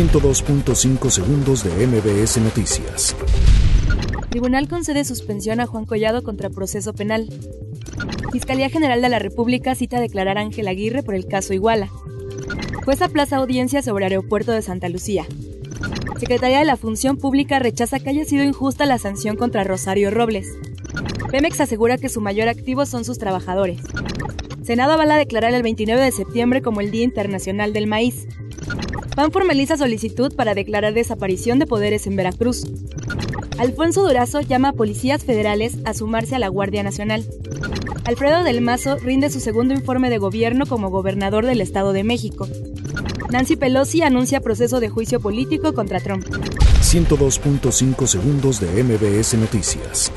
102.5 segundos de MBS Noticias. Tribunal concede suspensión a Juan Collado contra proceso penal. Fiscalía General de la República cita a declarar a Ángel Aguirre por el caso Iguala. Jueza plaza audiencia sobre aeropuerto de Santa Lucía. Secretaría de la Función Pública rechaza que haya sido injusta la sanción contra Rosario Robles. Pemex asegura que su mayor activo son sus trabajadores. Senado avala declarar el 29 de septiembre como el Día Internacional del Maíz. PAN formaliza solicitud para declarar desaparición de poderes en Veracruz. Alfonso Durazo llama a policías federales a sumarse a la Guardia Nacional. Alfredo del Mazo rinde su segundo informe de gobierno como gobernador del Estado de México. Nancy Pelosi anuncia proceso de juicio político contra Trump. 102.5 segundos de MBS Noticias.